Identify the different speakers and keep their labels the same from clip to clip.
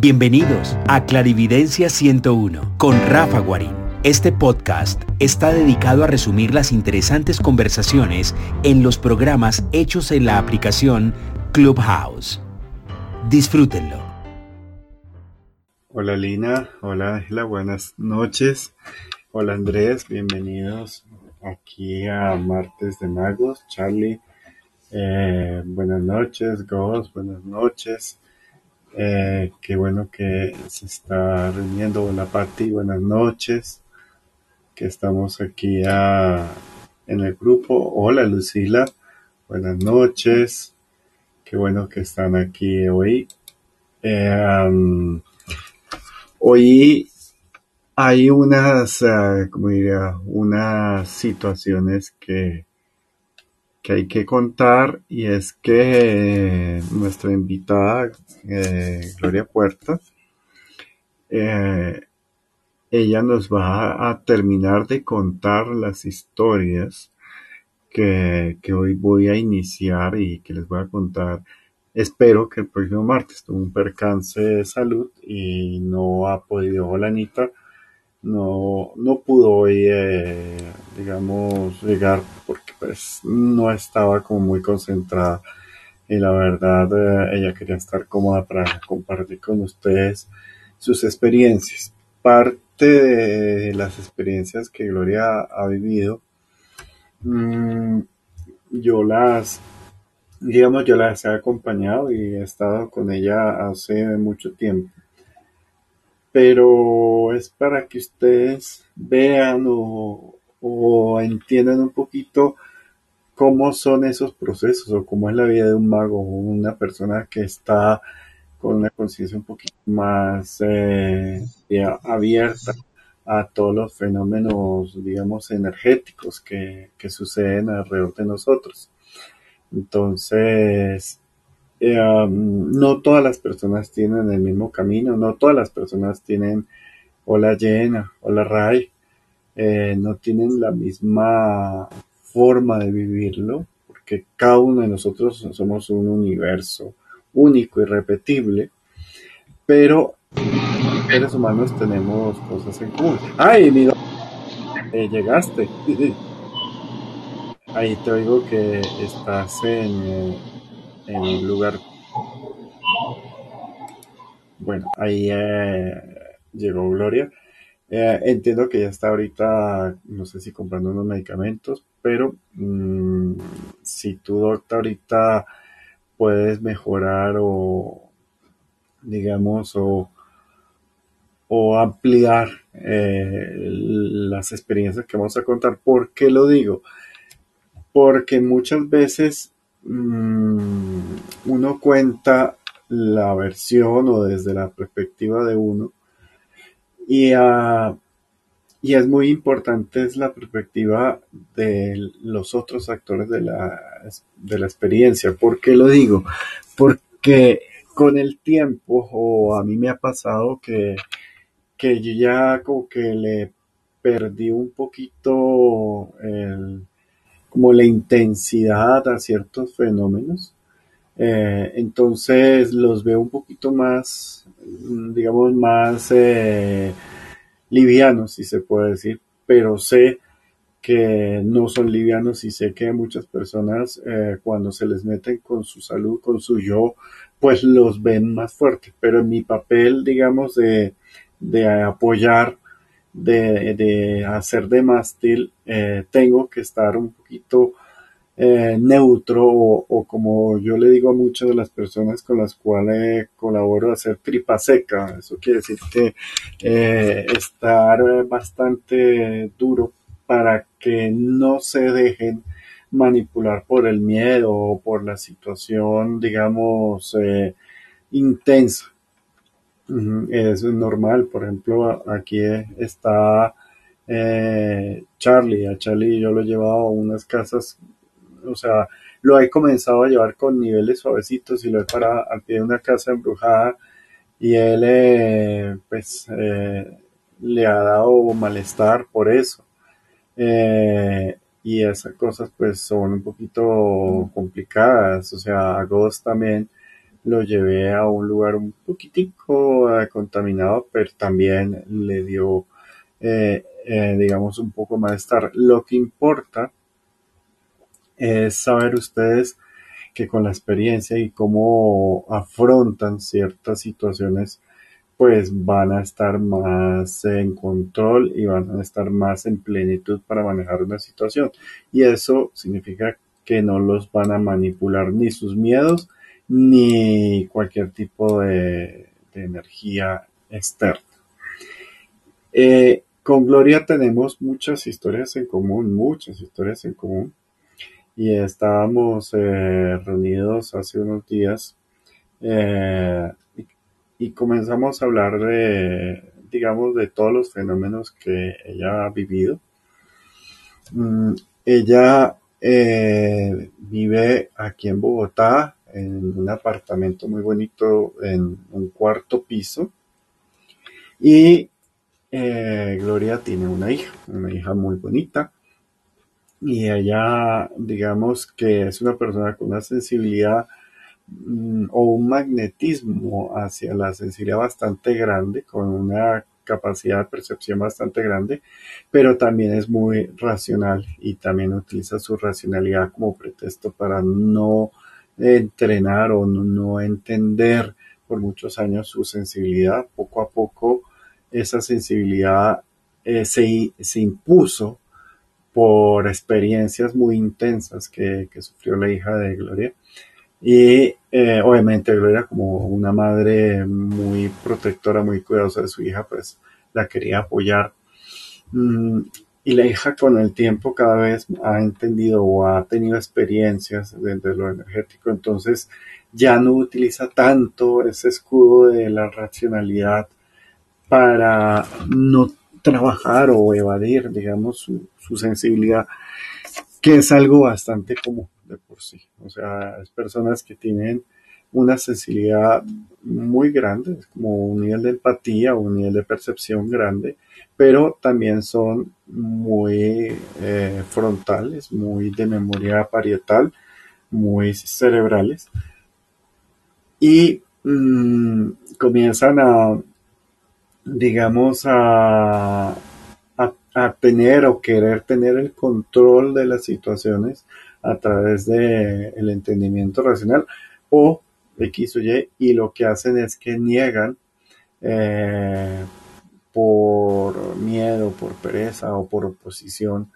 Speaker 1: Bienvenidos a Clarividencia 101 con Rafa Guarín. Este podcast está dedicado a resumir las interesantes conversaciones en los programas hechos en la aplicación Clubhouse. Disfrútenlo.
Speaker 2: Hola Lina, hola Ángela, buenas noches. Hola Andrés, bienvenidos aquí a Martes de Magos. Charlie, eh, buenas noches. Ghost, buenas noches. Eh, qué bueno que se está reuniendo. Hola Pati, buenas noches. Que estamos aquí en el grupo. Hola Lucila, buenas noches. Qué bueno que están aquí hoy. Eh, hoy hay unas, uh, como diría, unas situaciones que, que hay que contar y es que nuestra invitada, eh, Gloria Puerta, eh, ella nos va a terminar de contar las historias que, que, hoy voy a iniciar y que les voy a contar. Espero que el próximo martes tuvo un percance de salud y no ha podido, hola Anita, no, no pudo hoy, eh, digamos, llegar porque pues no estaba como muy concentrada y la verdad eh, ella quería estar cómoda para compartir con ustedes sus experiencias. Parte de las experiencias que Gloria ha vivido, mmm, yo las, digamos, yo las he acompañado y he estado con ella hace mucho tiempo pero es para que ustedes vean o, o, entiendan un poquito cómo son esos procesos o cómo es la vida de un mago o una persona que está con una conciencia un poquito más eh, abierta a todos los fenómenos, digamos, energéticos que, que suceden alrededor de nosotros. Entonces, eh, um, no todas las personas tienen el mismo camino, no todas las personas tienen hola llena, hola Ray, eh, no tienen la misma forma de vivirlo, porque cada uno de nosotros somos un universo único, y irrepetible, pero seres humanos tenemos cosas en común. ¡Ay, mira! Eh, llegaste. Ahí te oigo que estás en en un lugar. Bueno, ahí eh, llegó Gloria. Eh, entiendo que ya está ahorita, no sé si comprando unos medicamentos, pero mmm, si tú, doctor, ahorita puedes mejorar o, digamos, o, ampliar eh, las experiencias que vamos a contar. ¿Por qué lo digo? Porque muchas veces mmm, uno cuenta la versión o desde la perspectiva de uno y, uh, y es muy importante es la perspectiva de los otros actores de la, de la experiencia. ¿Por qué lo digo? Porque con el tiempo, o a mí me ha pasado que, que yo ya como que le perdí un poquito el, como la intensidad a ciertos fenómenos. Eh, entonces los veo un poquito más, digamos, más eh, livianos, si se puede decir, pero sé que no son livianos y sé que muchas personas eh, cuando se les meten con su salud, con su yo, pues los ven más fuertes. Pero en mi papel, digamos, de, de apoyar de, de hacer de mástil, eh, tengo que estar un poquito eh, neutro o, como yo le digo a muchas de las personas con las cuales colaboro, hacer tripa seca. Eso quiere decir que eh, estar bastante duro para que no se dejen manipular por el miedo o por la situación, digamos, eh, intensa es normal. Por ejemplo, aquí está Charlie. A Charlie yo lo he llevado a unas casas, o sea, lo he comenzado a llevar con niveles suavecitos y lo he parado al pie de una casa embrujada y él, eh, pues, eh, le ha dado malestar por eso. Eh, y esas cosas, pues, son un poquito complicadas. O sea, a Ghost también lo llevé a un lugar un poquitico eh, contaminado, pero también le dio, eh, digamos, un poco más estar. Lo que importa es saber ustedes que con la experiencia y cómo afrontan ciertas situaciones, pues van a estar más en control y van a estar más en plenitud para manejar una situación. Y eso significa que no los van a manipular ni sus miedos ni cualquier tipo de, energía externa. Eh, con Gloria tenemos muchas historias en común, muchas historias en común. Y estábamos eh, reunidos hace unos días eh, y, comenzamos a hablar de, digamos, de todos los fenómenos que ella ha vivido. Mm, ella vive aquí en Bogotá, en un apartamento muy bonito en un cuarto piso. Y eh, Gloria tiene una hija, una hija muy bonita. Y ella, digamos que es una persona con una sensibilidad mm, o un magnetismo hacia la sensibilidad bastante grande, con una capacidad de percepción bastante grande, pero también es muy racional y también utiliza su racionalidad como pretexto para no entrenar o no, entender por muchos años su sensibilidad. Poco a poco esa sensibilidad eh, se, se, impuso por experiencias muy intensas que, sufrió la hija de Gloria. Y eh, obviamente Gloria como una madre muy protectora, muy cuidadosa de su hija, pues la quería apoyar. Mm, y la hija con el tiempo cada vez ha entendido o ha tenido experiencias desde lo energético, entonces ya no utiliza tanto ese escudo de la racionalidad para no trabajar o evadir, digamos, su, sensibilidad, que es algo bastante común de por sí. O sea, es personas que tienen una sensibilidad muy grande, como un nivel de empatía o un nivel de percepción grande, pero también son muy eh, frontales, muy de memoria parietal, muy cerebrales y mm, comienzan a, digamos, a, a, tener o querer tener el control de las situaciones a través del el entendimiento racional o X o Y y lo que hacen es que niegan eh, por miedo, por pereza o por oposición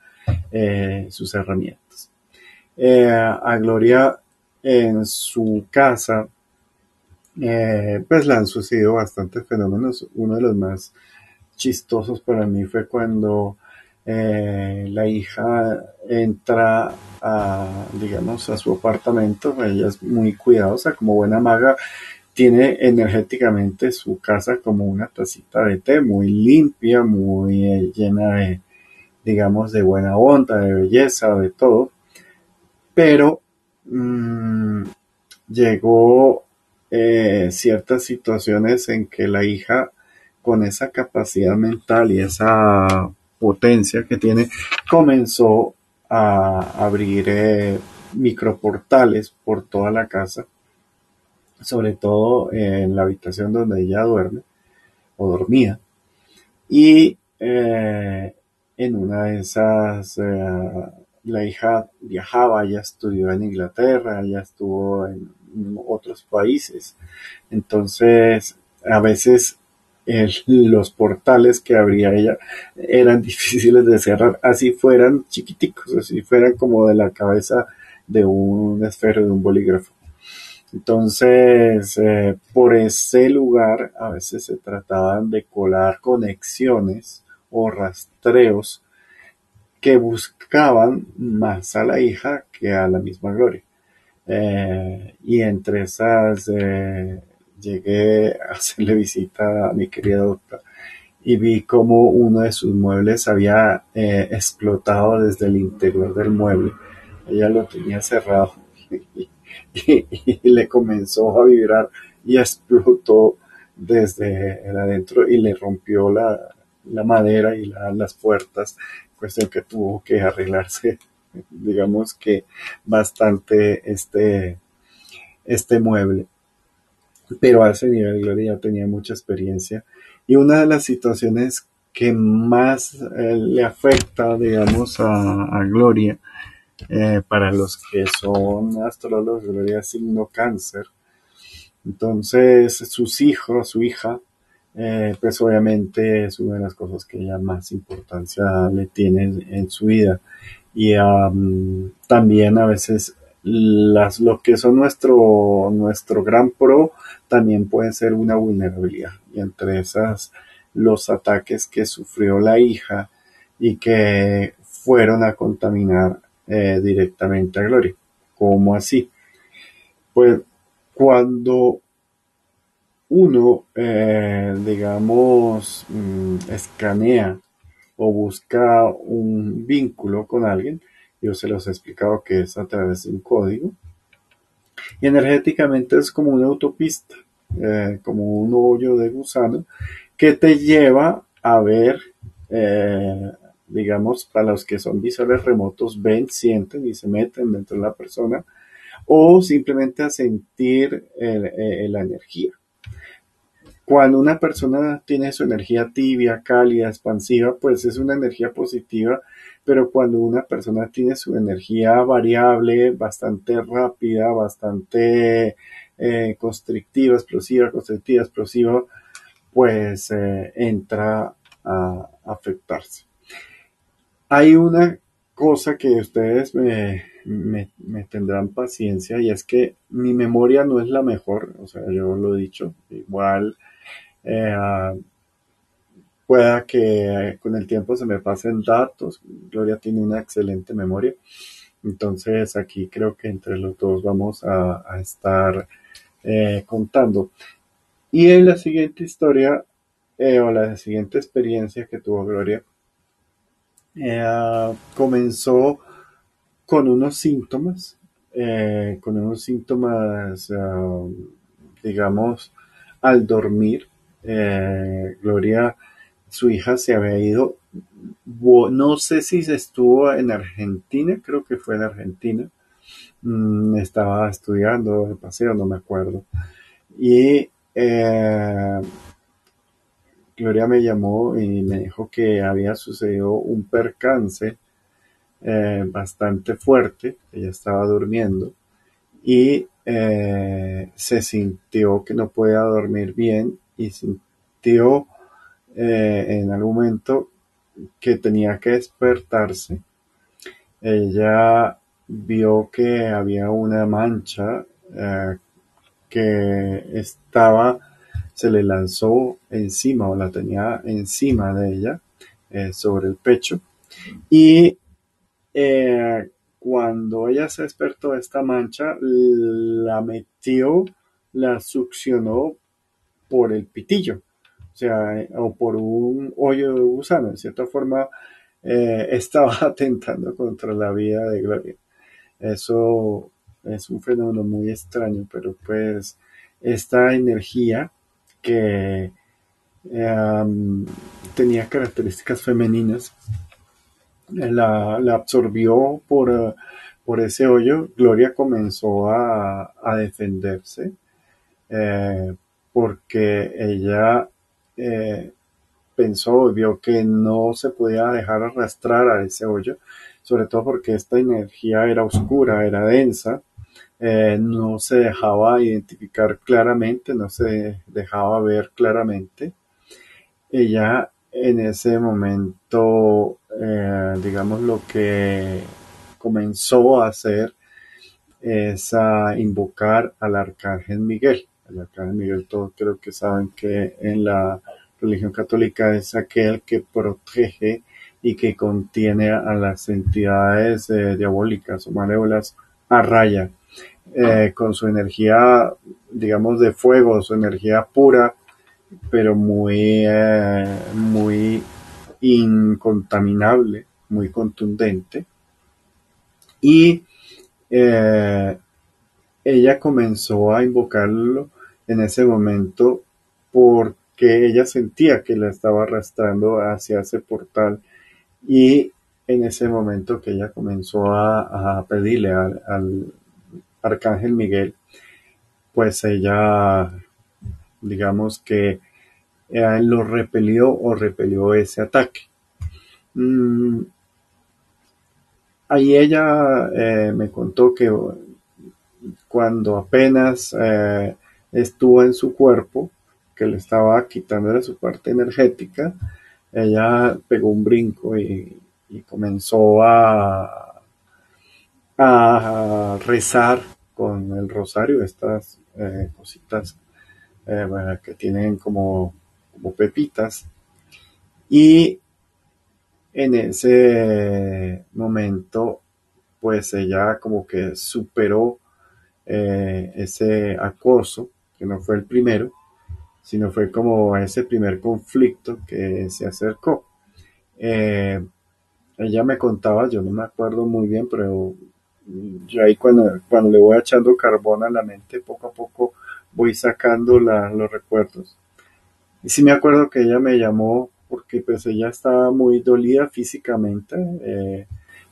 Speaker 2: eh, sus herramientas. Eh, a Gloria en su casa, eh, pues le han sucedido bastantes fenómenos. Uno de los más chistosos para mí fue cuando la hija entra a, digamos, a su apartamento. Ella es muy cuidadosa, como buena maga tiene energéticamente su casa como una tacita de té, muy limpia, muy eh, llena de, digamos, de buena onda, de belleza, de todo. Pero mm, llegó eh, ciertas situaciones en que la hija, con esa capacidad mental y esa potencia que tiene, comenzó a abrir eh, microportales por toda la casa sobre todo en la habitación donde ella duerme o dormía. Y eh, en una de esas, eh, la hija viajaba, ella estudió en Inglaterra, ella estuvo en otros países. Entonces, a veces los portales que abría ella eran difíciles de cerrar, así fueran chiquiticos, así fueran como de la cabeza de un esfero de un bolígrafo. Entonces, eh, por ese lugar a veces se trataban de colar conexiones o rastreos que buscaban más a la hija que a la misma Gloria. Eh, y entre esas eh, llegué a hacerle visita a mi querida doctora y vi como uno de sus muebles había explotado desde el interior del mueble. Ella lo tenía cerrado y, le comenzó a vibrar y explotó desde el adentro y le rompió la, madera y las puertas, cuestión que tuvo que arreglarse, digamos que bastante este, este mueble. pero a ese nivel Gloria ya tenía mucha experiencia y una de las situaciones que más eh, le afecta, digamos, a, Gloria, eh, para los que son astrólogos, Gloria signo cáncer. Entonces, sus hijos, su hija, eh, pues obviamente es una de las cosas que ella más importancia le tiene en, su vida. Y también a veces las, lo que son nuestro, nuestro gran pro también puede ser una vulnerabilidad. Y entre esas, los ataques que sufrió la hija y que fueron a contaminar eh, directamente a Gloria. ¿Cómo así? Pues cuando uno, eh, digamos, mm, escanea o busca un vínculo con alguien, yo se los he explicado que es a través de un código, y energéticamente es como una autopista, eh, como un hoyo de gusano que te lleva a ver, eh, digamos, para los que son visuales remotos, ven, sienten y se meten dentro de la persona, o simplemente a sentir eh, la energía. Cuando una persona tiene su energía tibia, cálida, expansiva, pues es una energía positiva, pero cuando una persona tiene su energía variable, bastante rápida, bastante eh, constrictiva, explosiva, constrictiva, explosiva, pues eh, entra a afectarse. Hay una cosa que ustedes me, me, tendrán paciencia y es que mi memoria no es la mejor, o sea, yo lo he dicho, igual eh, pueda que con el tiempo se me pasen datos. Gloria tiene una excelente memoria. Entonces aquí creo que entre los dos vamos a, estar eh, contando. Y en la siguiente historia eh, o la siguiente experiencia que tuvo Gloria comenzó con unos síntomas, con unos síntomas, digamos, al dormir eh, Gloria, su hija se había ido, no sé si se estuvo en Argentina, creo que fue en Argentina, mm, estaba estudiando de paseo, no me acuerdo. Y eh, Gloria me llamó y me dijo que había sucedido un percance eh, bastante fuerte, ella estaba durmiendo y se sintió que no podía dormir bien y sintió eh, en algún momento que tenía que despertarse. Ella vio que había una mancha eh, que estaba, se le lanzó encima o la tenía encima de ella, eh, sobre el pecho. Y cuando ella se despertó de esta mancha, la metió, la succionó por el pitillo, o sea, o por un hoyo de gusano. En cierta forma, eh, estaba atentando contra la vida de Gloria. Eso es un fenómeno muy extraño, pero pues esta energía que em, tenía características femeninas, la, absorbió por, por, ese hoyo. Gloria comenzó a, defenderse eh, porque ella eh, pensó y vio que no se podía dejar arrastrar a ese hoyo, sobre todo porque esta energía era oscura, era densa, eh, no se dejaba identificar claramente, no se dejaba ver claramente. Ella en ese momento, eh, digamos, lo que comenzó a hacer es a invocar al arcángel Miguel el arcángel Miguel, todos creo que saben que en la religión católica es aquel que protege y que contiene a las entidades eh, diabólicas o malévolas a raya, eh, con su energía, digamos, de fuego, su energía pura, pero muy, eh, muy incontaminable, muy contundente. Y ella comenzó a invocarlo en ese momento porque ella sentía que la estaba arrastrando hacia ese portal y en ese momento que ella comenzó a, pedirle al, arcángel Miguel, pues ella digamos que eh, lo repelió o repelió ese ataque. Mm, ahí ella eh, me contó que cuando apenas eh, estuvo en su cuerpo, que le estaba quitando de su parte energética, ella pegó un brinco y, comenzó a, rezar con el rosario, estas cositas que tienen como como pepitas. Y en ese momento, pues ella como que superó eh, ese acoso, no fue el primero, sino fue como ese primer conflicto que se acercó. Eh, ella me contaba, yo no me acuerdo muy bien, pero yo ahí cuando, cuando le voy echando carbón a la mente, poco a poco voy sacando los recuerdos. Y sí me acuerdo que ella me llamó porque pues ella estaba muy dolida físicamente eh,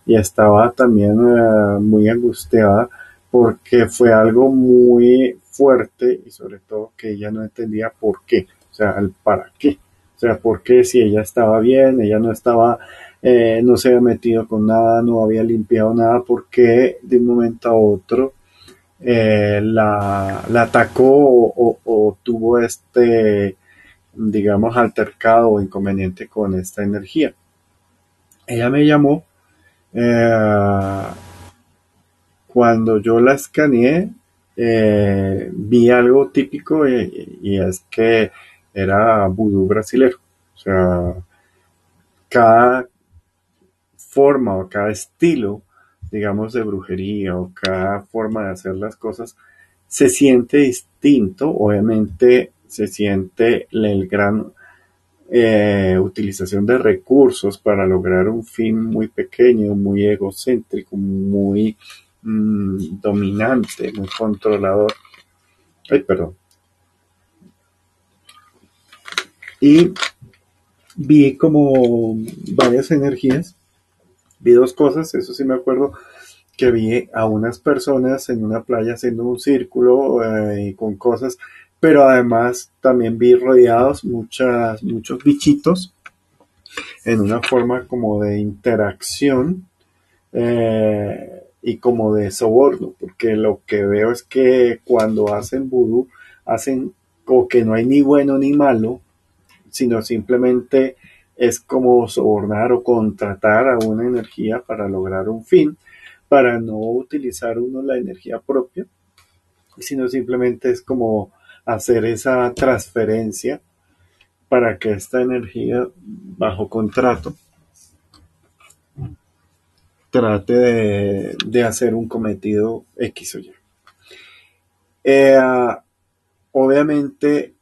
Speaker 2: y estaba también eh, muy angustiada porque fue algo muy fuerte y sobre todo que ella no entendía por qué, o sea, el para qué. O sea, por qué si ella estaba bien, ella no estaba, eh, no se había metido con nada, no había limpiado nada, por qué de un momento a otro la, la, atacó o tuvo este digamos, altercado o inconveniente con esta energía. Ella me llamó eh, cuando yo la escaneé, eh, vi algo típico y, es que era vudú brasilero. O sea, cada forma o cada estilo, digamos, de brujería o cada forma de hacer las cosas se siente distinto. Obviamente se siente el gran eh, utilización de recursos para lograr un fin muy pequeño, muy egocéntrico, muy mm, dominante, muy controlador. Ay, perdón. Y vi como varias energías, vi dos cosas, eso sí me acuerdo, que vi a unas personas en una playa haciendo un círculo eh, con cosas pero además también vi rodeados muchas, muchos bichitos en una forma como de interacción eh, y como de soborno, porque lo que veo es que cuando hacen vudú, hacen como que no hay ni bueno ni malo, sino simplemente es como sobornar o contratar a una energía para lograr un fin, para no utilizar uno la energía propia, sino simplemente es como hacer esa transferencia para que esta energía bajo contrato trate de, hacer un cometido X o Y. Eh, obviamente,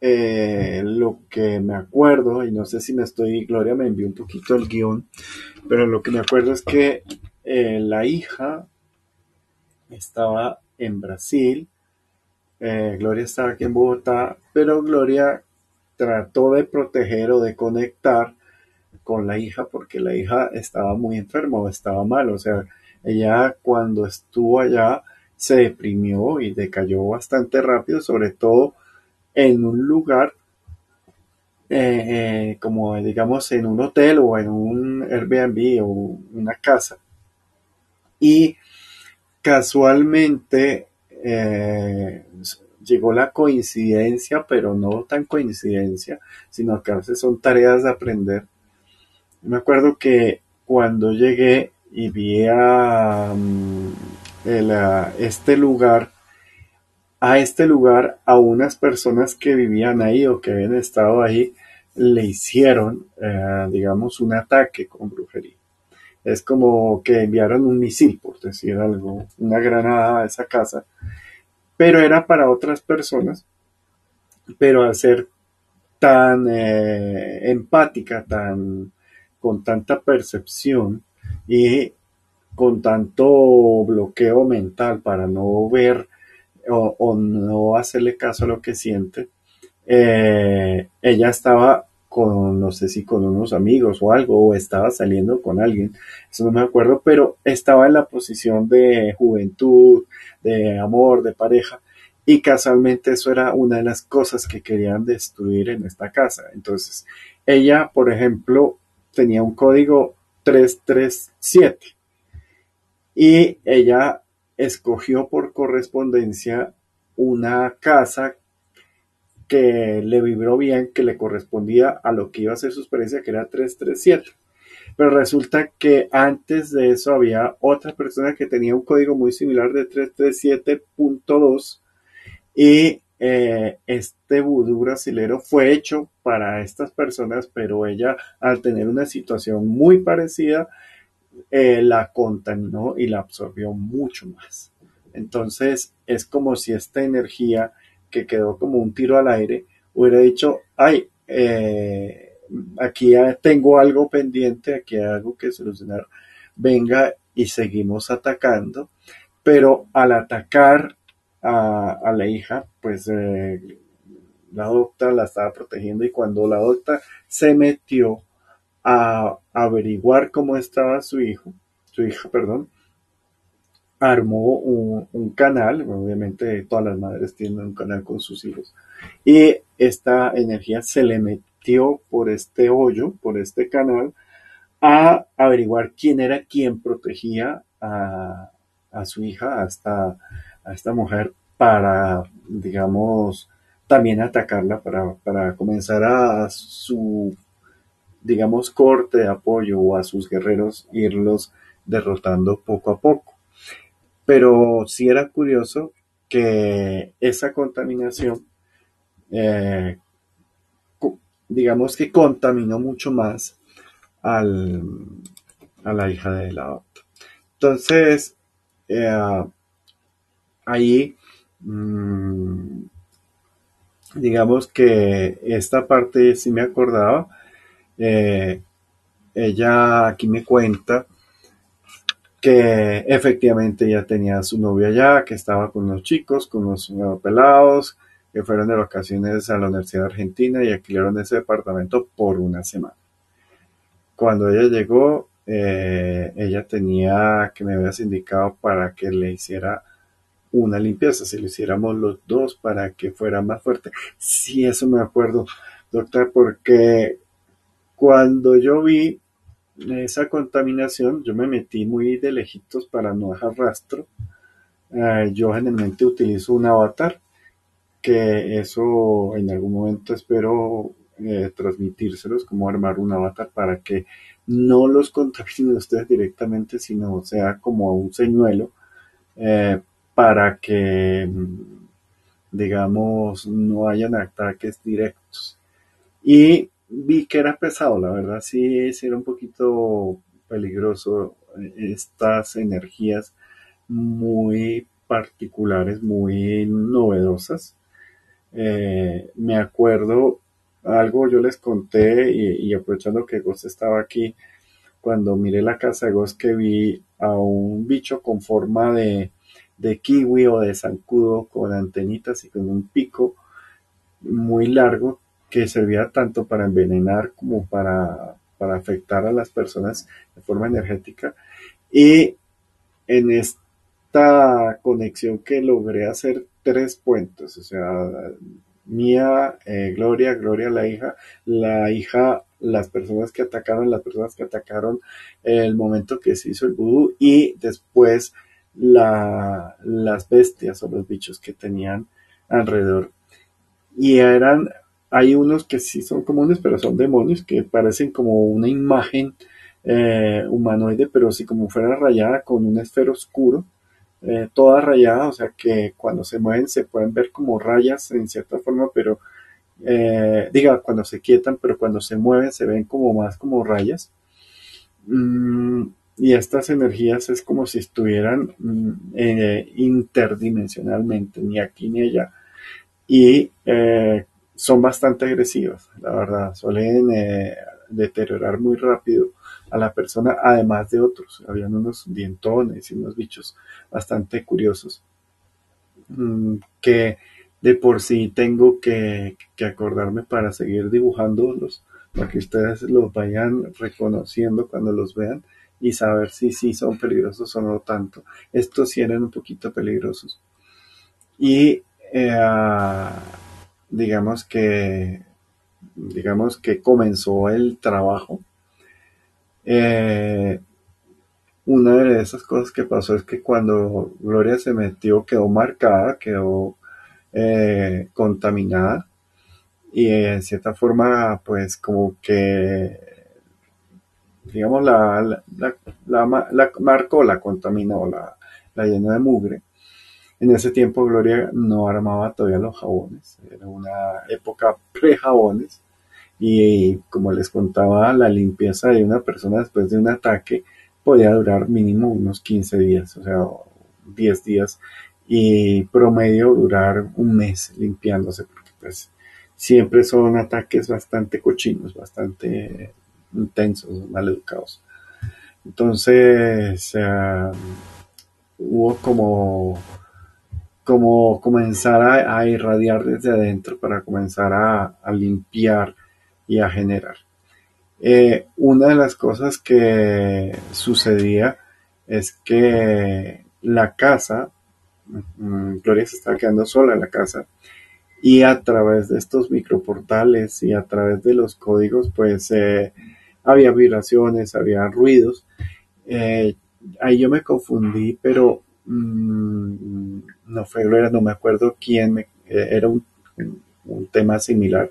Speaker 2: eh, lo que me acuerdo, y no sé si me estoy, Gloria me envió un poquito el guion, pero lo que me acuerdo es que eh, la hija estaba en Brasil, Gloria estaba aquí en Bogotá, pero Gloria trató de proteger o de conectar con la hija porque la hija estaba muy enferma o estaba mal. O sea, ella cuando estuvo allá se deprimió y decayó bastante rápido, sobre todo en un lugar eh, eh, como digamos en un hotel o en un Airbnb o una casa. Y casualmente eh, llegó la coincidencia, pero no tan coincidencia, sino que a veces son tareas de aprender. Me acuerdo que cuando llegué y vi a, mm, este lugar, a este lugar, a unas personas que vivían ahí o que habían estado ahí, le hicieron, eh, digamos, un ataque con brujería. Es como que enviaron un misil, por decir algo, una granada a esa casa pero era para otras personas, pero al ser tan eh, empática, tan con tanta percepción y con tanto bloqueo mental para no ver o, no hacerle caso a lo que siente, eh, ella estaba con, no sé si con unos amigos o algo, o estaba saliendo con alguien, eso no me acuerdo, pero estaba en la posición de juventud, de amor, de pareja, y casualmente eso era una de las cosas que querían destruir en esta casa. Entonces, ella, por ejemplo, tenía un código 337 y ella escogió por correspondencia una casa que le vibró bien, que le correspondía a lo que iba a ser su experiencia, que era 337. Pero resulta que antes de eso había otra persona que tenía un código muy similar de 337.2 y eh, este vudú brasilero fue hecho para estas personas, pero ella al tener una situación muy parecida, eh, la contaminó y la absorbió mucho más. Entonces es como si esta energía que quedó como un tiro al aire hubiera dicho, ay, eh, aquí tengo algo pendiente, aquí hay algo que solucionar, venga y seguimos atacando, pero al atacar a, la hija, pues eh, la docta la estaba protegiendo y cuando la docta se metió a averiguar cómo estaba su hijo, su hija, perdón, armó un, canal, obviamente todas las madres tienen un canal con sus hijos, y esta energía se le metió por este hoyo, por este canal, a averiguar quién era quien protegía a, su hija, hasta a esta mujer, para, digamos, también atacarla, para, para comenzar a su, digamos, corte de apoyo o a sus guerreros, irlos derrotando poco a poco. Pero sí era curioso que esa contaminación, eh, digamos que contaminó mucho más al, a la hija de la. Entonces, eh, ahí, mm, digamos que esta parte sí me acordaba. Eh, ella aquí me cuenta que efectivamente ya tenía su novia allá, que estaba con los chicos, con los pelados, que fueron de vacaciones a la Universidad Argentina y alquilaron ese departamento por una semana. Cuando ella llegó, eh, ella tenía que me habías indicado para que le hiciera una limpieza, si lo hiciéramos los dos para que fuera más fuerte. Sí, eso me acuerdo, doctor, porque cuando yo vi esa contaminación, yo me metí muy de lejitos para no dejar rastro. Eh, yo generalmente utilizo un avatar, que eso en algún momento espero eh, transmitírselos, como armar un avatar para que no los contaminen ustedes directamente, sino sea como un señuelo eh, para que, digamos, no hayan ataques directos. Y vi que era pesado, la verdad sí, era un poquito peligroso estas energías muy particulares, muy novedosas. Eh, me acuerdo algo yo les conté y, aprovechando que Ghost estaba aquí, cuando miré la casa de Ghost que vi a un bicho con forma de, de kiwi o de zancudo con antenitas y con un pico muy largo que servía tanto para envenenar como para, para afectar a las personas de forma energética. Y en esta conexión que logré hacer tres puentes, o sea, Mía, eh, Gloria, Gloria la hija, la hija, las personas que atacaron, las personas que atacaron el momento que se hizo el vudú y después la, las bestias o los bichos que tenían alrededor. Y eran hay unos que sí son comunes, pero son demonios que parecen como una imagen eh, humanoide, pero sí como fuera rayada con un esfero oscuro, eh, toda rayada, o sea que cuando se mueven se pueden ver como rayas en cierta forma, pero eh, diga, cuando se quietan, pero cuando se mueven se ven como más como rayas. Mm, y estas energías es como si estuvieran mm, interdimensionalmente, ni aquí ni allá. Y son bastante agresivas, la verdad, suelen eh, deteriorar muy rápido a la persona, además de otros. Habían unos dientones y unos bichos bastante curiosos mm, que de por sí tengo que, acordarme para seguir dibujándolos, para que ustedes los vayan reconociendo cuando los vean y saber si sí son peligrosos o no tanto. Estos sí eran un poquito peligrosos. Y eh, digamos que digamos que comenzó el trabajo, eh, una de esas cosas que pasó es que cuando Gloria se metió quedó marcada, quedó eh, contaminada y en cierta forma pues como que digamos la, la, marcó, la contaminó, la, la llenó de mugre. En ese tiempo Gloria no armaba todavía los jabones, era una época pre-jabones. Y como les contaba, la limpieza de una persona después de un ataque podía durar mínimo unos 15 días, o sea, 10 días. Y promedio durar un mes limpiándose porque pues siempre son ataques bastante cochinos, bastante intensos, mal educados. Entonces hubo como, como comenzar a, irradiar desde adentro para comenzar a limpiar y a generar. Eh, una de las cosas que sucedía es que la casa, mm, Gloria se estaba quedando sola en la casa, y a través de estos microportales y a través de los códigos, pues eh, había vibraciones, había ruidos. Eh, ahí yo me confundí, pero mm, no fue Gloria, no me acuerdo quién, me, era un, un tema similar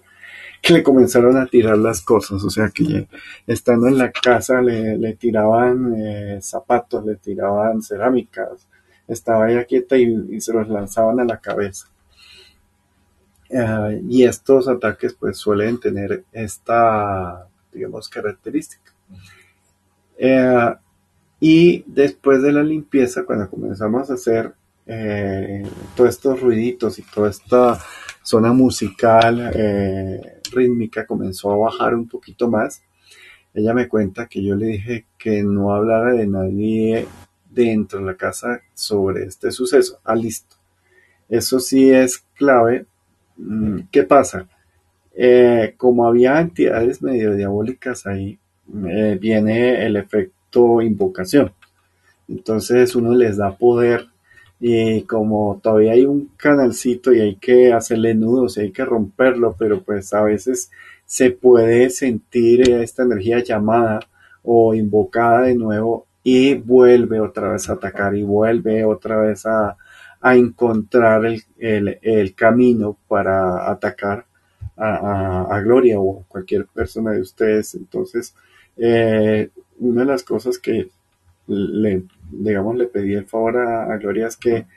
Speaker 2: que le comenzaron a tirar las cosas, o sea que estando en la casa le, tiraban eh, zapatos, le tiraban cerámicas, estaba ella quieta y, se los lanzaban a la cabeza. Eh, y estos ataques pues suelen tener esta, digamos, característica. Eh, y después de la limpieza, cuando comenzamos a hacer todos estos ruiditos y toda esta zona musical, eh, rítmica, comenzó a bajar un poquito más. Ella me cuenta que yo le dije que no hablara de nadie dentro de la casa sobre este suceso. Ah, listo. Eso sí es clave. Mm, ¿Qué pasa? Eh, como había entidades medio diabólicas ahí, eh, viene el efecto invocación. Entonces uno les da poder y como todavía hay un canalcito y hay que hacerle nudos y hay que romperlo, pero pues a veces se puede sentir esta energía llamada o invocada de nuevo y vuelve otra vez a atacar y vuelve otra vez a, encontrar el, camino para atacar a, Gloria o cualquier persona de ustedes. Entonces, eh, una de las cosas que le, digamos, le pedí el favor a, Gloria es que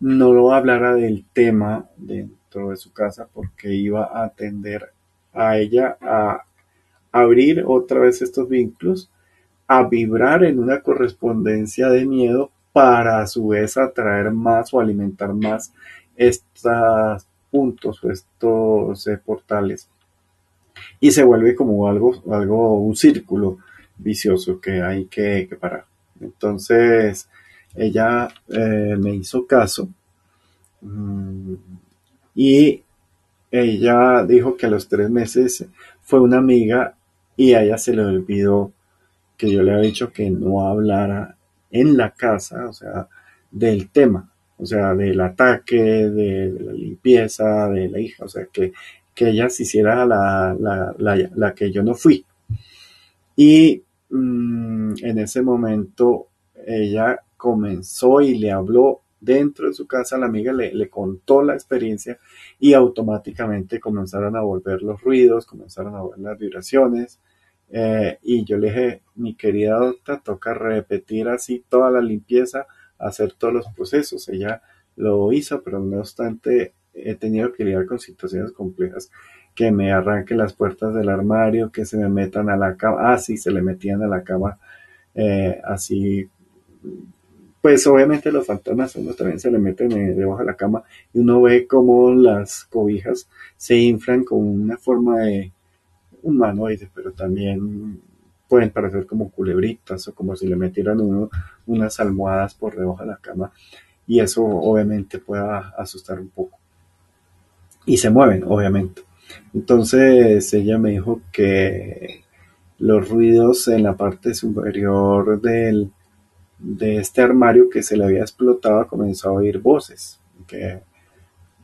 Speaker 2: no lo hablara del tema dentro de su casa porque iba a atender a ella a abrir otra vez estos vínculos, a vibrar en una correspondencia de miedo para a su vez atraer más o alimentar más estos puntos o estos eh, portales. Y se vuelve como algo, algo, un círculo vicioso que hay que parar. Entonces, ella eh, me hizo caso mm, y ella dijo que a los tres meses fue una amiga y a ella se le olvidó que yo le había dicho que no hablara en la casa, o sea, del tema, o sea, del ataque, de, la limpieza, de la hija, o sea, que, que ella se hiciera la, la, la que yo no fui. Y Mm, en ese momento ella comenzó y le habló dentro de su casa, la amiga le, contó la experiencia y automáticamente comenzaron a volver los ruidos, comenzaron a volver las vibraciones. Eh, y yo le dije, mi querida doctora, toca repetir así toda la limpieza, hacer todos los procesos. Ella lo hizo, pero no obstante he tenido que lidiar con situaciones complejas que me arranquen las puertas del armario, que se me metan a la cama. Ah, sí, se le metían a la cama eh, así. Pues obviamente los fantasmas uno también se le meten eh, debajo de la cama y uno ve como las cobijas se inflan con una forma de humanoide, pero también pueden parecer como culebritas o como si le metieran uno unas almohadas por debajo de la cama y eso obviamente puede asustar un poco. Y se mueven, obviamente. Entonces ella me dijo que los ruidos en la parte superior del, de este armario que se le había explotado comenzó a oír voces, que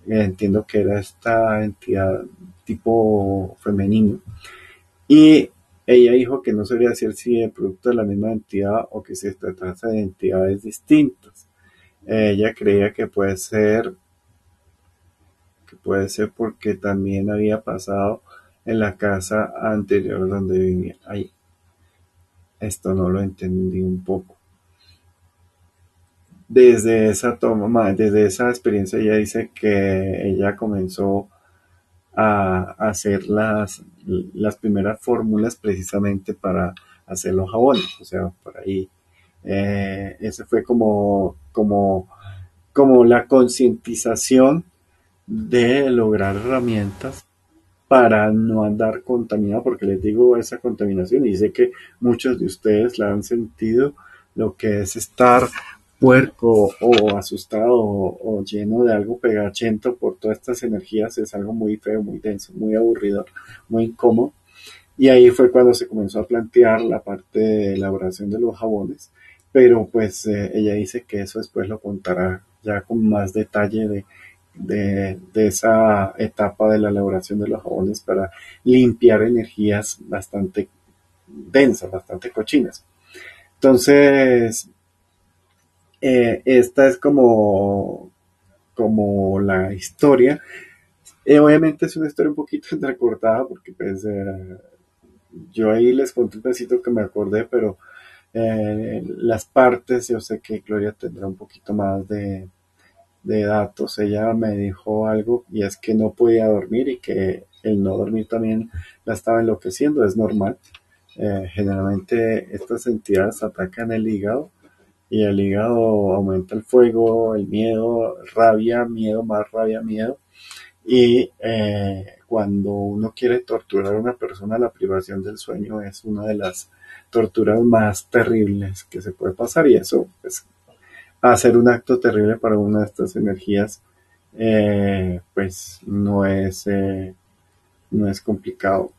Speaker 2: entiendo que era esta entidad tipo femenino, y ella dijo que no sabría decir si el producto de la misma entidad o que se tratase de entidades distintas. Ella creía que puede ser que puede ser porque también había pasado en la casa anterior donde vivía. Ahí. Esto no lo entendí un poco. Desde esa toma, desde esa experiencia ella dice que ella comenzó a hacer las, las primeras fórmulas precisamente para hacer los jabones, o sea, por ahí. Eh, ese fue como, como, como la concientización de lograr herramientas para no andar contaminado, porque les digo esa contaminación y sé que muchos de ustedes la han sentido, lo que es estar puerco o asustado o, lleno de algo pegachento por todas estas energías es algo muy feo, muy denso, muy aburrido, muy incómodo. Y ahí fue cuando se comenzó a plantear la parte de elaboración de los jabones, pero pues eh, ella dice que eso después lo contará ya con más detalle de de, esa etapa de la elaboración de los jabones para limpiar energías bastante densas, bastante cochinas. Entonces, eh, esta es como, como la historia. Eh, obviamente es una historia un poquito entrecortada porque pues eh, yo ahí les conté un pedacito que me acordé, pero las partes yo sé que Gloria tendrá un poquito más de, de datos, ella me dijo algo y es que no podía dormir y que el no dormir también la estaba enloqueciendo, es normal. Eh, generalmente estas entidades atacan el hígado y el hígado aumenta el fuego, el miedo, rabia, miedo, más rabia, miedo. Y eh, cuando uno quiere torturar a una persona, la privación del sueño es una de las torturas más terribles que se puede pasar y eso pues hacer un acto terrible para una de estas energías, eh, pues no es, eh, no es complicado.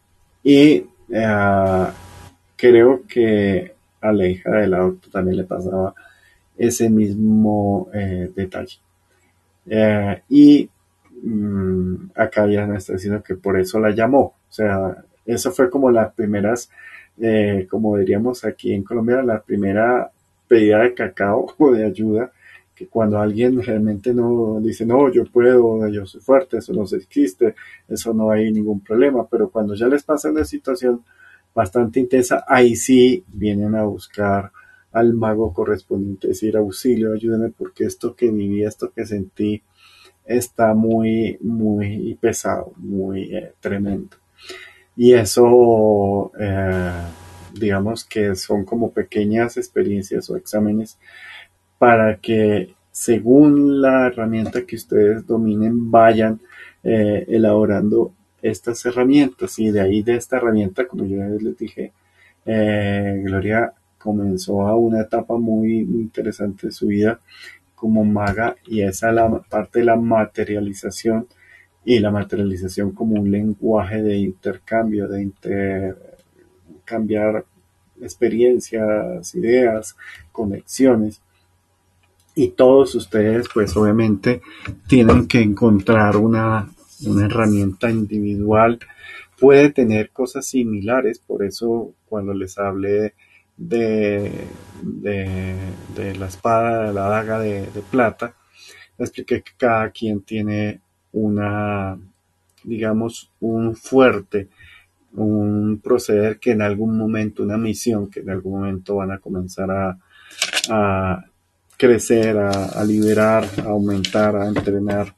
Speaker 2: Y eh, creo que a la hija del auto también le pasaba ese mismo detalle. y mm, acá ya no está diciendo que por eso la llamó. O sea, eso fue como las primeras, como diríamos aquí en Colombia, la primera pedida de cacao o de ayuda, que cuando alguien realmente no dice, no, yo puedo, yo soy fuerte, eso no existe, eso no hay ningún problema, pero cuando ya les pasa una situación bastante intensa, ahí sí vienen a buscar al mago correspondiente, decir, auxilio, ayúdame porque esto que viví, esto que sentí, está muy, muy pesado, muy eh, tremendo. Y eso, eh, digamos que son como pequeñas experiencias o exámenes para que según la herramienta que ustedes dominen vayan eh, elaborando estas herramientas y de ahí de esta herramienta como yo les dije eh, Gloria comenzó a una etapa muy interesante de su vida como maga y esa es la parte de la materialización y la materialización como un lenguaje de intercambio, de intercambiar experiencias, ideas, conexiones. Y todos ustedes, pues obviamente, tienen que encontrar una, herramienta individual. Puede tener cosas similares, por eso cuando les hablé de, de, la espada, de la daga de, plata, expliqué que cada quien tiene una, digamos, un fuerte un proceder que en algún momento, una misión que en algún momento van a comenzar a, crecer, a, liberar, a aumentar, a entrenar,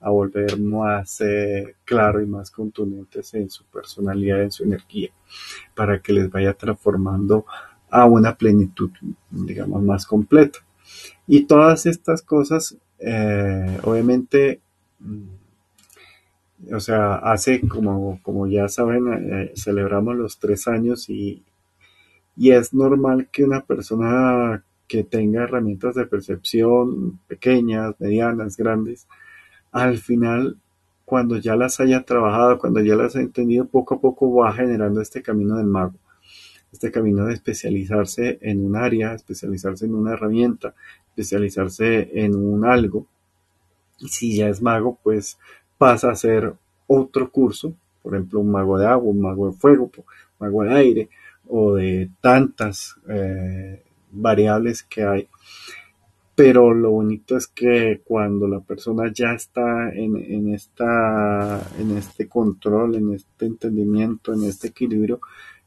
Speaker 2: a volver más eh, claro y más contundentes en su personalidad, en su energía, para que les vaya transformando a una plenitud, digamos, más completa. Y todas estas cosas, eh, obviamente, o sea, hace como, como ya saben, eh, celebramos los tres años y, y es normal que una persona que tenga herramientas de percepción pequeñas, medianas, grandes, al final, cuando ya las haya trabajado, cuando ya las haya entendido, poco a poco va generando este camino del mago, este camino de especializarse en un área, especializarse en una herramienta, especializarse en un algo Y si ya es mago, pues pasa a ser otro curso, por ejemplo, un mago de agua, un mago de fuego, un mago de aire, o de tantas eh, variables que hay. Pero lo bonito es que cuando la persona ya está en, este control, en este entendimiento, en este equilibrio,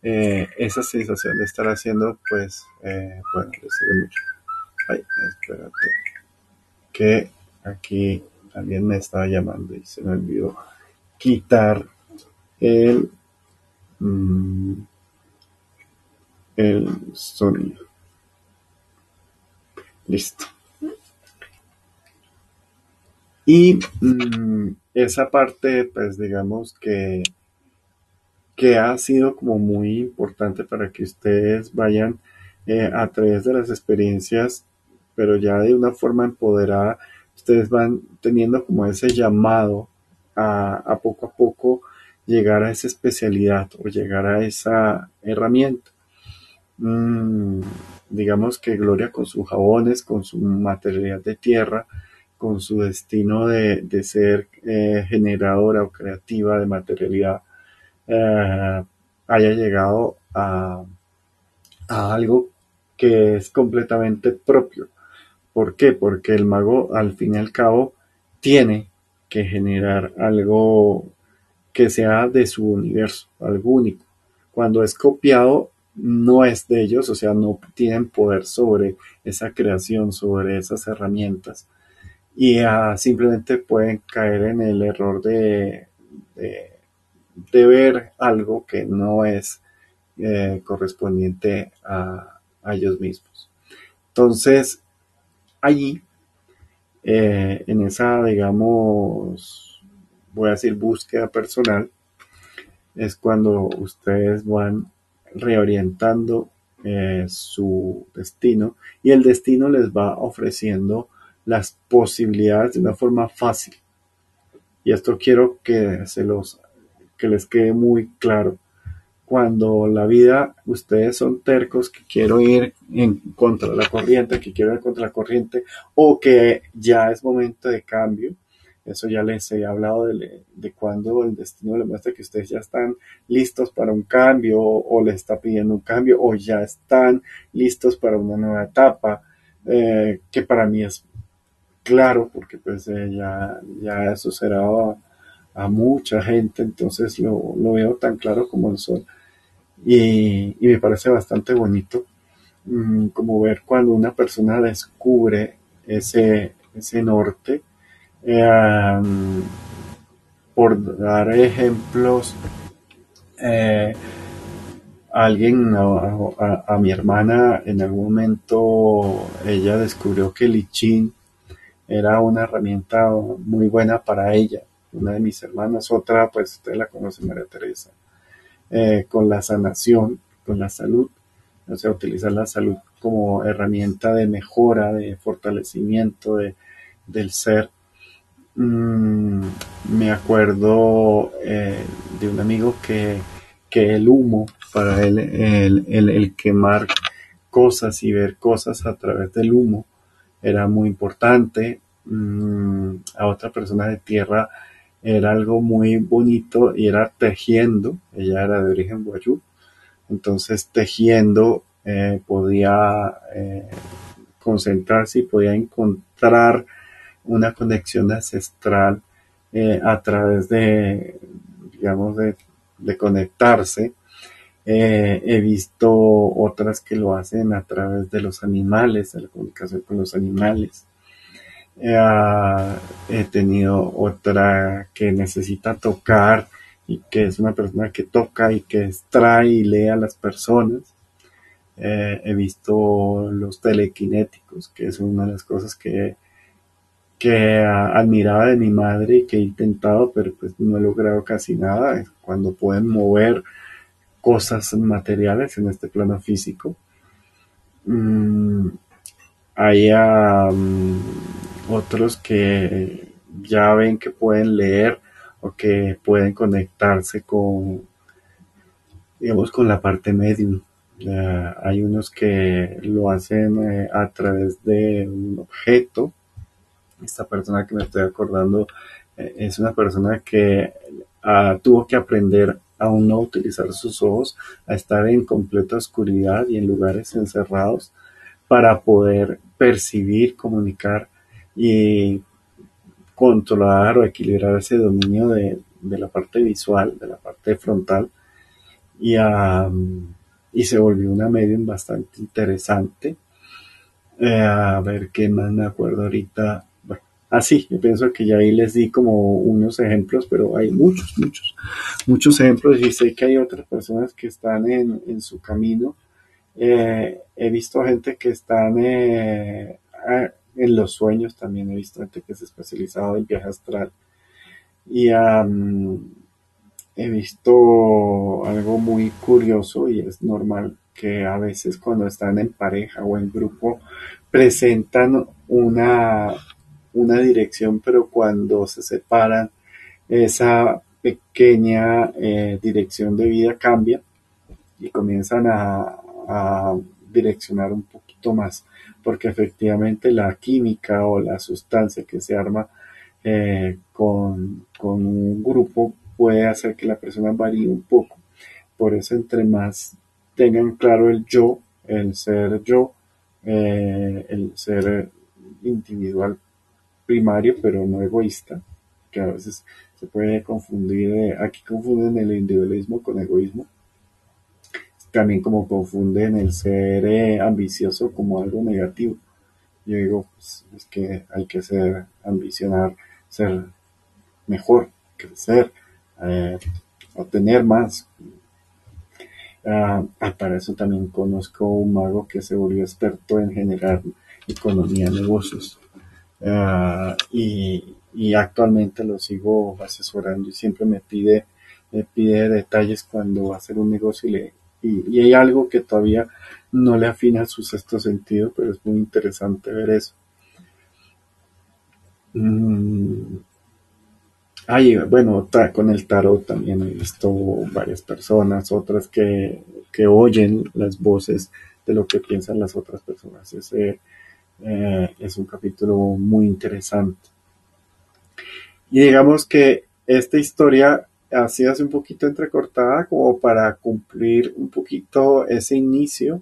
Speaker 2: eh, esa sensación de estar haciendo, pues, eh, bueno, le sirve mucho. Ay, espérate. Que aquí alguien me estaba llamando y se me olvidó quitar el, mm, el sonido. Listo. Y mm, esa parte, pues digamos que, que ha sido como muy importante para que ustedes vayan eh, a través de las experiencias, pero ya de una forma empoderada, ustedes van teniendo como ese llamado a, a poco a poco llegar a esa especialidad o llegar a esa herramienta. Mm, digamos que Gloria con sus jabones, con su materialidad de tierra, con su destino de, de ser eh, generadora o creativa de materialidad, eh, haya llegado a, a algo que es completamente propio. ¿Por qué? Porque el mago al fin y al cabo tiene que generar algo que sea de su universo, algo único. Cuando es copiado, no es de ellos, o sea, no tienen poder sobre esa creación, sobre esas herramientas. Y uh, simplemente pueden caer en el error de, de, de ver algo que no es eh, correspondiente a, a, ellos mismos. Entonces, allí, eh, en esa, digamos, voy a decir búsqueda personal, es cuando ustedes van reorientando eh, su destino y el destino les va ofreciendo las posibilidades de una forma fácil. Y esto quiero que se los que les quede muy claro. Cuando la vida, ustedes son tercos que quiero ir en contra la corriente, que quiero ir contra la corriente, o que ya es momento de cambio, eso ya les he hablado de, de cuando el destino le muestra que ustedes ya están listos para un cambio o, o le está pidiendo un cambio o ya están listos para una nueva etapa, eh, que para mí es claro porque pues eh, ya, ya eso será a, mucha gente, entonces lo, lo, veo tan claro como el sol. Y, y me parece bastante bonito mmm, como ver cuando una persona descubre ese, ese norte eh, por dar ejemplos, eh, alguien, a, a, mi hermana, en algún momento ella descubrió que el I Ching era una herramienta muy buena para ella. Una de mis hermanas, otra, pues usted la conoce, María Teresa, eh, con la sanación, con la salud, o sea, utilizar la salud como herramienta de mejora, de fortalecimiento de, del ser mmm, me acuerdo eh, de un amigo que, que, el humo, para él, el, el, el, quemar cosas y ver cosas a través del humo era muy importante. Mm, a otra persona de tierra era algo muy bonito y era tejiendo. Ella era de origen guayú. Entonces, tejiendo eh, podía eh, concentrarse y podía encontrar una conexión ancestral eh, a través de, digamos, de, de conectarse. Eh, he visto otras que lo hacen a través de los animales, de la comunicación con los animales. Eh, he tenido otra que necesita tocar y que es una persona que toca y que extrae y lee a las personas. Eh, he visto los telequinéticos, que es una de las cosas que que admiraba de mi madre y que he intentado, pero pues no he logrado casi nada, cuando pueden mover cosas materiales en este plano físico. Mm, hay um, otros que ya ven que pueden leer o que pueden conectarse con, digamos, con la parte medium. Hay unos que lo hacen eh, a través de un objeto esta persona que me estoy acordando eh, es una persona que ah, tuvo que aprender a no utilizar sus ojos, a estar en completa oscuridad y en lugares encerrados para poder percibir, comunicar y controlar o equilibrar ese dominio de, la parte visual, de la parte frontal. Y, y se volvió una medium bastante interesante. Eh, a ver qué más me acuerdo ahorita. Así, yo pienso que ya ahí les di como unos ejemplos, pero hay muchos, muchos, muchos ejemplos y sé que hay otras personas que están en, su camino. Eh, he visto gente que están eh, en los sueños, también he visto gente que es especializado en viaje astral. Y he visto algo muy curioso y es normal que a veces cuando están en pareja o en grupo presentan una, una dirección, pero cuando se separan, esa pequeña eh, dirección de vida cambia y comienzan a, direccionar un poquito más, porque efectivamente la química o la sustancia que se arma eh, con, con un grupo puede hacer que la persona varíe un poco. Por eso entre más tengan claro el yo, el ser yo, eh, el ser individual primario, pero no egoísta, que a veces se puede confundir, eh, aquí confunden el individualismo con egoísmo, también como confunden el ser eh, ambicioso como algo negativo. Yo digo, pues, es que hay que ser, ambicionar, ser mejor, crecer, obtener más, ah, para eso también conozco un mago que se volvió experto en generar economía, negocios. Ah, y, actualmente lo sigo asesorando y siempre me pide, me pide detalles cuando va a hacer un negocio y, le, y, hay algo que todavía no le afina su sexto sentido, pero es muy interesante ver eso. Mm, Ay, bueno, con el tarot también he visto varias personas, otras que, oyen las voces de lo que piensan las otras personas. Ese eh, es un capítulo muy interesante. Y digamos que esta historia ha sido un poquito entrecortada como para cumplir un poquito ese inicio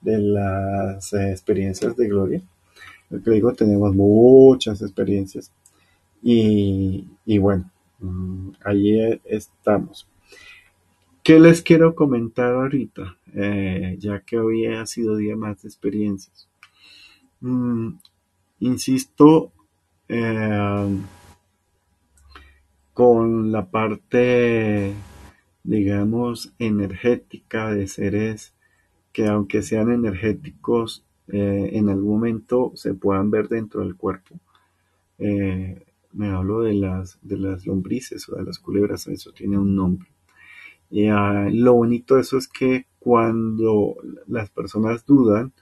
Speaker 2: de las eh, experiencias de Gloria. Lo que tenemos muchas experiencias y, bueno, mm, ahí estamos. ¿Qué les quiero comentar ahorita? Eh, ya que hoy ha sido día más de experiencias. Mm, insisto eh, con la parte, digamos, energética de seres que aunque sean energéticos, eh, en algún momento se puedan ver dentro del cuerpo me hablo de las, de las lombrices o de las culebras, eso tiene un nombre. Y, ah, lo bonito de eso es que cuando las personas dudan,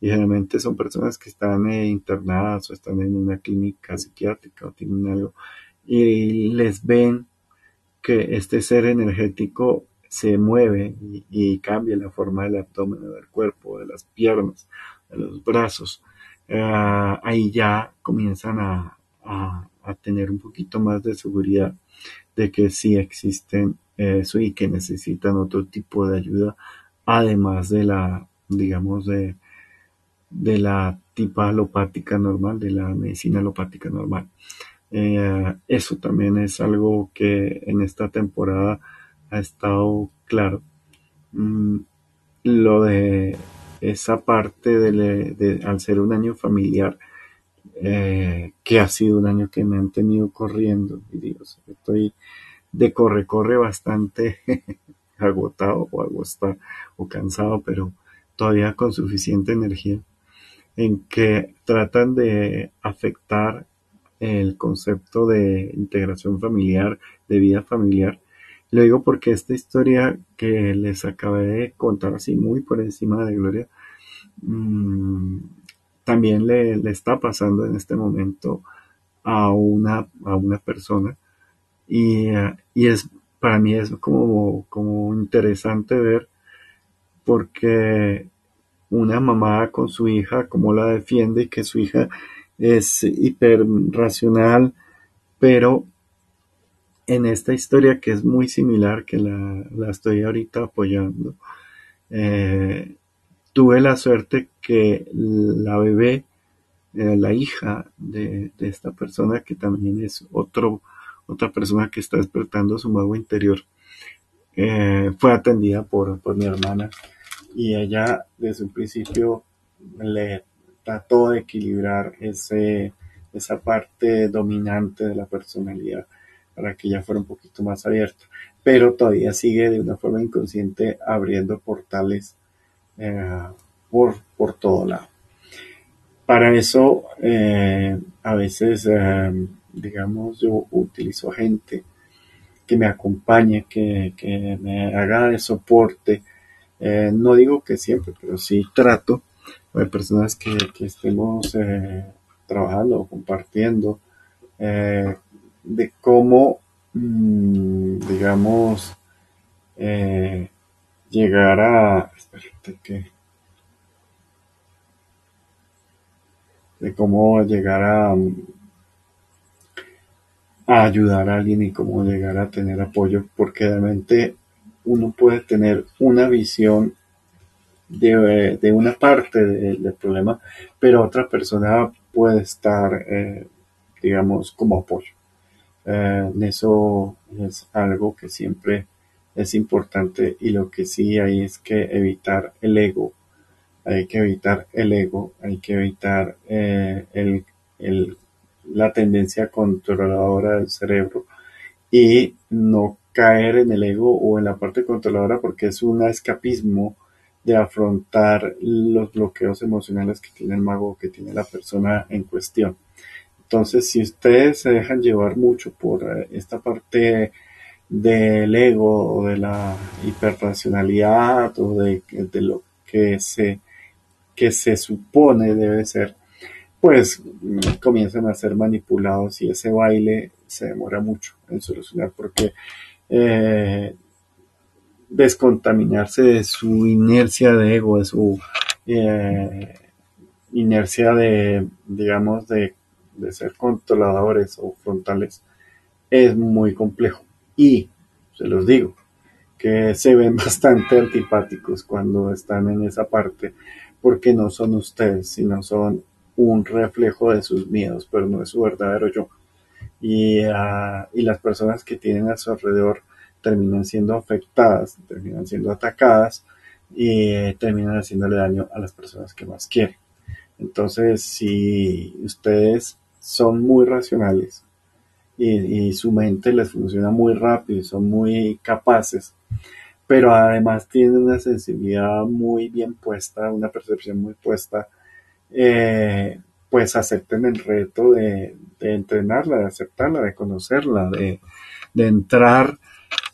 Speaker 2: y generalmente son personas que están eh, internadas o están en una clínica psiquiátrica o tienen algo, y les ven que este ser energético se mueve y, cambia la forma del abdomen, del cuerpo, de las piernas, de los brazos, ah, ahí ya comienzan a, a tener un poquito más de seguridad de que sí existen eso y que necesitan otro tipo de ayuda, además de la, digamos, de, de la tipa alopática normal, de la medicina alopática normal. Eh, eso también es algo que en esta temporada ha estado claro. Mm, lo de esa parte de, al ser un año familiar, eh, que ha sido un año que me han tenido corriendo. Y Dios, estoy de corre, corre bastante agotado o agotado o cansado, pero todavía con suficiente energía en que tratan de afectar el concepto de integración familiar, de vida familiar. Lo digo porque esta historia que les acabé de contar así muy por encima de Gloria, mmm, también le, está pasando en este momento a una, a una persona. Y, es, para mí es como, como interesante ver porque una mamá con su hija, cómo la defiende que su hija es hiper racional, pero en esta historia que es muy similar, que la, estoy ahorita apoyando, eh, tuve la suerte que la bebé, eh, la hija de, esta persona, que también es otro, otra persona que está despertando su mago interior, eh, fue atendida por, por mi hermana y ella desde un principio le trató de equilibrar ese, esa parte dominante de la personalidad para que ella fuera un poquito más abierta, pero todavía sigue de una forma inconsciente abriendo portales eh, por, por todo lado. Para eso, eh, a veces, eh, digamos, yo utilizo gente que me acompañe, que, que me haga de soporte. No digo que siempre, pero sí trato hay personas que, estemos eh, trabajando o compartiendo eh, de cómo, mm, digamos, eh, llegar a... que... De cómo llegar a, a ayudar a alguien y cómo llegar a tener apoyo, porque realmente uno puede tener una visión de, una parte del problema, pero otra persona puede estar, eh, digamos, como apoyo. Eh, eso es algo que siempre es importante y lo que sí hay es que evitar el ego, hay que evitar el ego, hay que evitar eh, el, la tendencia controladora del cerebro y no caer en el ego o en la parte controladora porque es un escapismo de afrontar los bloqueos emocionales que tiene el mago que tiene la persona en cuestión. Entonces, si ustedes se dejan llevar mucho por eh, esta parte del ego o de la hiperracionalidad o de, lo que se, que se supone debe ser, pues mm, comienzan a ser manipulados y ese baile se demora mucho en solucionar porque eh, descontaminarse de su inercia de ego, de su eh, inercia de, digamos, de, ser controladores o frontales, es muy complejo. Y, se los digo, que se ven bastante antipáticos cuando están en esa parte, porque no son ustedes, sino son un reflejo de sus miedos, pero no es su verdadero yo. Y, ah, y las personas que tienen a su alrededor terminan siendo afectadas, terminan siendo atacadas y terminan haciéndole daño a las personas que más quieren. Entonces, si ustedes son muy racionales y, su mente les funciona muy rápido y son muy capaces, pero además tienen una sensibilidad muy bien puesta, una percepción muy puesta, eh, pues acepten el reto de, entrenarla, de aceptarla, de conocerla, de, entrar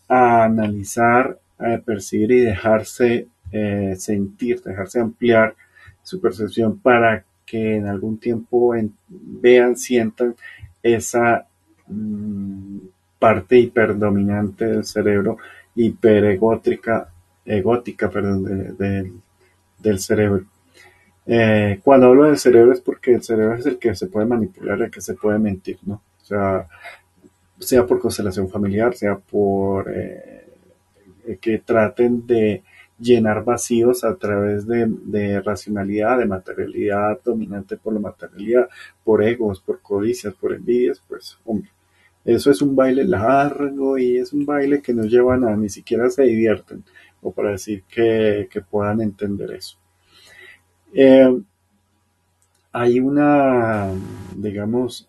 Speaker 2: a analizar, a percibir y dejarse eh, sentir, dejarse ampliar su percepción para que en algún tiempo vean, sientan esa mm, parte hiperdominante del cerebro, hiperegótica, egótica, perdón, del cerebro. Eh, cuando hablo del cerebro es porque el cerebro es el que se puede manipular, el que se puede mentir, ¿no? O sea, sea por constelación familiar, sea por eh, que traten de llenar vacíos a través de, racionalidad, de materialidad dominante por la materialidad, por egos, por codicias, por envidias, pues hombre, eso es un baile largo y es un baile que no lleva a ni siquiera se divierten, o para decir que, puedan entender eso. Eh, hay una, digamos,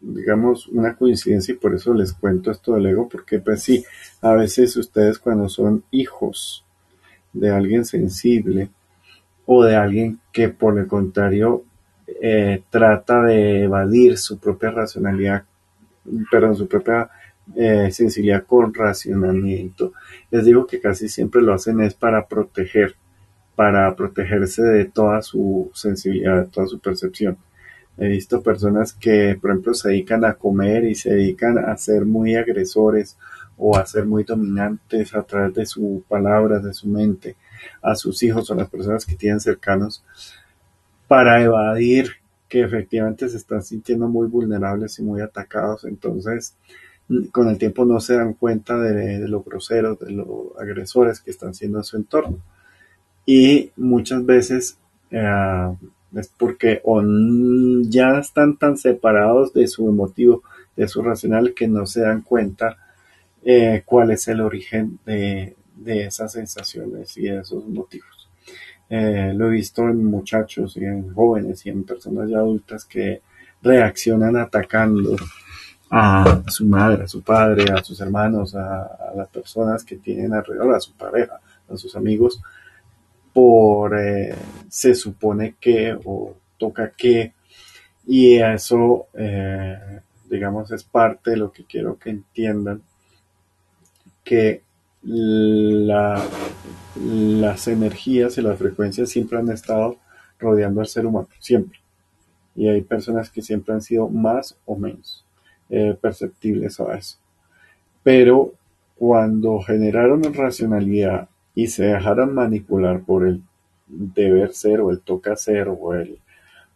Speaker 2: digamos, una coincidencia y por eso les cuento esto del ego, porque pues sí, a veces ustedes cuando son hijos de alguien sensible o de alguien que por el contrario eh, trata de evadir su propia racionalidad, perdón, su propia eh, sensibilidad con racionamiento, les digo que casi siempre lo hacen es para proteger, para protegerse de toda su sensibilidad, de toda su percepción. He visto personas que, por ejemplo, se dedican a comer y se dedican a ser muy agresores o a ser muy dominantes a través de sus palabras, de su mente, a sus hijos o a las personas que tienen cercanos, para evadir que efectivamente se están sintiendo muy vulnerables y muy atacados, entonces con el tiempo no se dan cuenta de, de los groseros, de los agresores que están siendo en su entorno. Y muchas veces eh, es porque o ya están tan separados de su emotivo, de su racional, que no se dan cuenta eh, cuál es el origen de, de, esas sensaciones y de esos motivos. Eh, lo he visto en muchachos y en jóvenes y en personas ya adultas que reaccionan atacando a su madre, a su padre, a sus hermanos, a, las personas que tienen alrededor, a su pareja, a sus amigos, por eh, se supone que o toca que, y eso, eh, digamos, es parte de lo que quiero que entiendan, que la, las energías y las frecuencias siempre han estado rodeando al ser humano, siempre. Y hay personas que siempre han sido más o menos. Eh, perceptibles a eso. Pero cuando generaron racionalidad y se dejaron manipular por el deber ser o el toca ser o el,